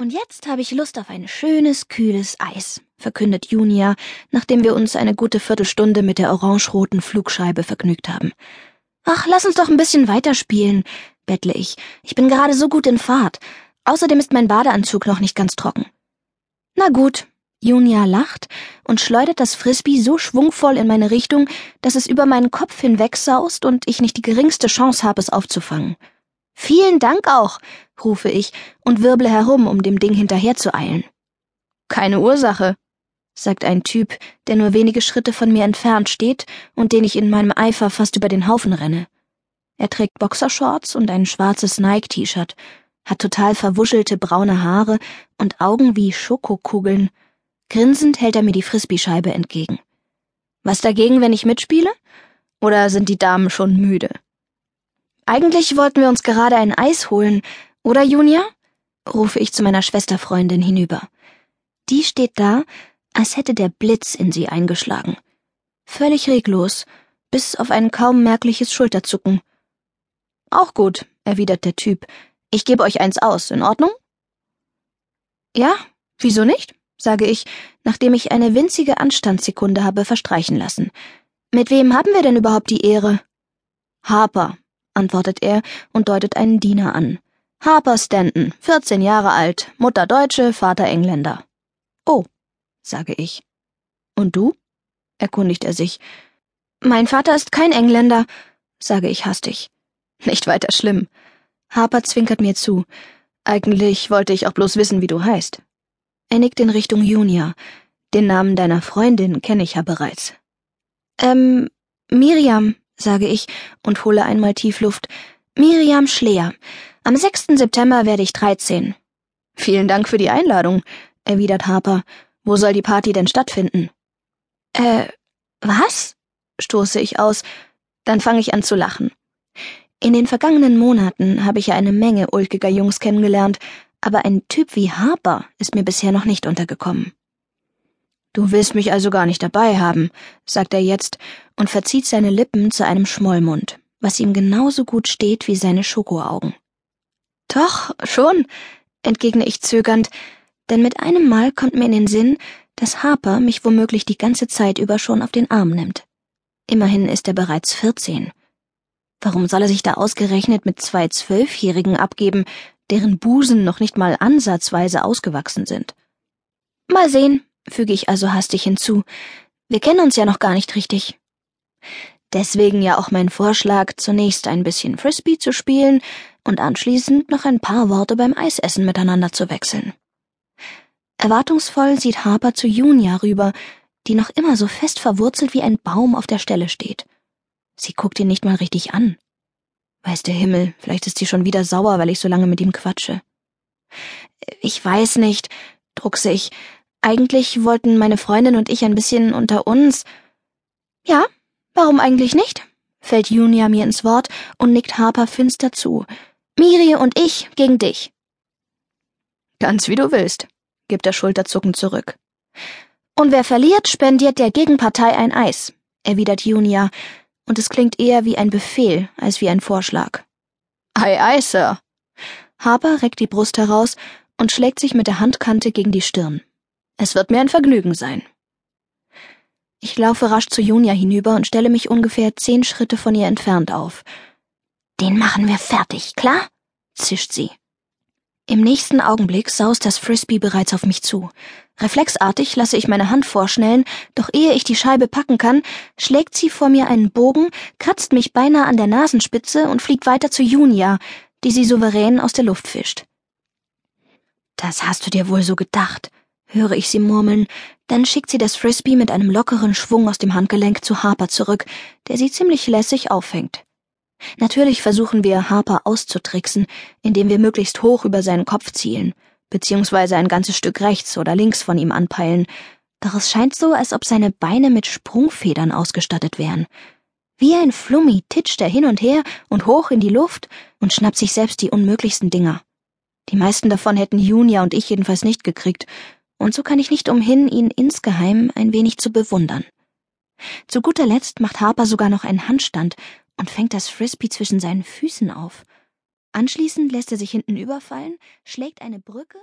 Und jetzt habe ich Lust auf ein schönes, kühles Eis, verkündet Junia, nachdem wir uns eine gute Viertelstunde mit der orangeroten Flugscheibe vergnügt haben. Ach, lass uns doch ein bisschen weiterspielen, bettle ich. Ich bin gerade so gut in Fahrt. Außerdem ist mein Badeanzug noch nicht ganz trocken. Na gut. Junia lacht und schleudert das Frisbee so schwungvoll in meine Richtung, dass es über meinen Kopf hinweg saust und ich nicht die geringste Chance habe, es aufzufangen. Vielen Dank auch, rufe ich und wirble herum, um dem Ding hinterherzueilen. Keine Ursache, sagt ein Typ, der nur wenige Schritte von mir entfernt steht und den ich in meinem Eifer fast über den Haufen renne. Er trägt Boxershorts und ein schwarzes Nike-T-Shirt, hat total verwuschelte braune Haare und Augen wie Schokokugeln. Grinsend hält er mir die Frisbee-Scheibe entgegen. Was dagegen, wenn ich mitspiele? Oder sind die Damen schon müde? Eigentlich wollten wir uns gerade ein Eis holen, oder Junia? rufe ich zu meiner Schwesterfreundin hinüber. Die steht da, als hätte der Blitz in sie eingeschlagen. Völlig reglos, bis auf ein kaum merkliches Schulterzucken. Auch gut, erwidert der Typ. Ich gebe euch eins aus, in Ordnung? Ja, wieso nicht? sage ich, nachdem ich eine winzige Anstandssekunde habe verstreichen lassen. Mit wem haben wir denn überhaupt die Ehre? Harper, antwortet er und deutet einen Diener an. Harper Stanton, 14 Jahre alt, Mutter Deutsche, Vater Engländer. Oh, sage ich. Und du? erkundigt er sich. Mein Vater ist kein Engländer, sage ich hastig. Nicht weiter schlimm. Harper zwinkert mir zu. Eigentlich wollte ich auch bloß wissen, wie du heißt. Er nickt in Richtung Junia. Den Namen deiner Freundin kenne ich ja bereits. Ähm, Miriam, sage ich und hole einmal tief Luft. Miriam Schleer. Am 6. September werde ich 13. Vielen Dank für die Einladung, erwidert Harper. Wo soll die Party denn stattfinden? Äh, was? stoße ich aus. Dann fange ich an zu lachen. In den vergangenen Monaten habe ich ja eine Menge ulkiger Jungs kennengelernt, aber ein Typ wie Harper ist mir bisher noch nicht untergekommen. Du willst mich also gar nicht dabei haben, sagt er jetzt und verzieht seine Lippen zu einem Schmollmund, was ihm genauso gut steht wie seine Schokoaugen. Doch, schon, entgegne ich zögernd, denn mit einem Mal kommt mir in den Sinn, dass Harper mich womöglich die ganze Zeit über schon auf den Arm nimmt. Immerhin ist er bereits vierzehn. Warum soll er sich da ausgerechnet mit zwei Zwölfjährigen abgeben, deren Busen noch nicht mal ansatzweise ausgewachsen sind? Mal sehen, füge ich also hastig hinzu. Wir kennen uns ja noch gar nicht richtig. Deswegen ja auch mein Vorschlag, zunächst ein bisschen Frisbee zu spielen und anschließend noch ein paar Worte beim Eisessen miteinander zu wechseln. Erwartungsvoll sieht Harper zu Junia rüber, die noch immer so fest verwurzelt wie ein Baum auf der Stelle steht. Sie guckt ihn nicht mal richtig an. Weiß der Himmel, vielleicht ist sie schon wieder sauer, weil ich so lange mit ihm quatsche. Ich weiß nicht, druckse ich, eigentlich wollten meine Freundin und ich ein bisschen unter uns. Ja, warum eigentlich nicht? fällt Junia mir ins Wort und nickt Harper finster zu. Miri und ich gegen dich. Ganz wie du willst, gibt er schulterzuckend zurück. Und wer verliert, spendiert der Gegenpartei ein Eis, erwidert Junia, und es klingt eher wie ein Befehl als wie ein Vorschlag. Ei, ei, Sir. Harper reckt die Brust heraus und schlägt sich mit der Handkante gegen die Stirn. Es wird mir ein Vergnügen sein. Ich laufe rasch zu Junia hinüber und stelle mich ungefähr zehn Schritte von ihr entfernt auf. Den machen wir fertig, klar? zischt sie. Im nächsten Augenblick saust das Frisbee bereits auf mich zu. Reflexartig lasse ich meine Hand vorschnellen, doch ehe ich die Scheibe packen kann, schlägt sie vor mir einen Bogen, kratzt mich beinahe an der Nasenspitze und fliegt weiter zu Junia, die sie souverän aus der Luft fischt. Das hast du dir wohl so gedacht, höre ich sie murmeln, dann schickt sie das Frisbee mit einem lockeren Schwung aus dem Handgelenk zu Harper zurück, der sie ziemlich lässig auffängt. Natürlich versuchen wir, Harper auszutricksen, indem wir möglichst hoch über seinen Kopf zielen, beziehungsweise ein ganzes Stück rechts oder links von ihm anpeilen, doch es scheint so, als ob seine Beine mit Sprungfedern ausgestattet wären. Wie ein Flummi titscht er hin und her und hoch in die Luft und schnappt sich selbst die unmöglichsten Dinger. Die meisten davon hätten Junia und ich jedenfalls nicht gekriegt, und so kann ich nicht umhin, ihn insgeheim ein wenig zu bewundern. Zu guter Letzt macht Harper sogar noch einen Handstand und fängt das Frisbee zwischen seinen Füßen auf. Anschließend lässt er sich hinten überfallen, schlägt eine Brücke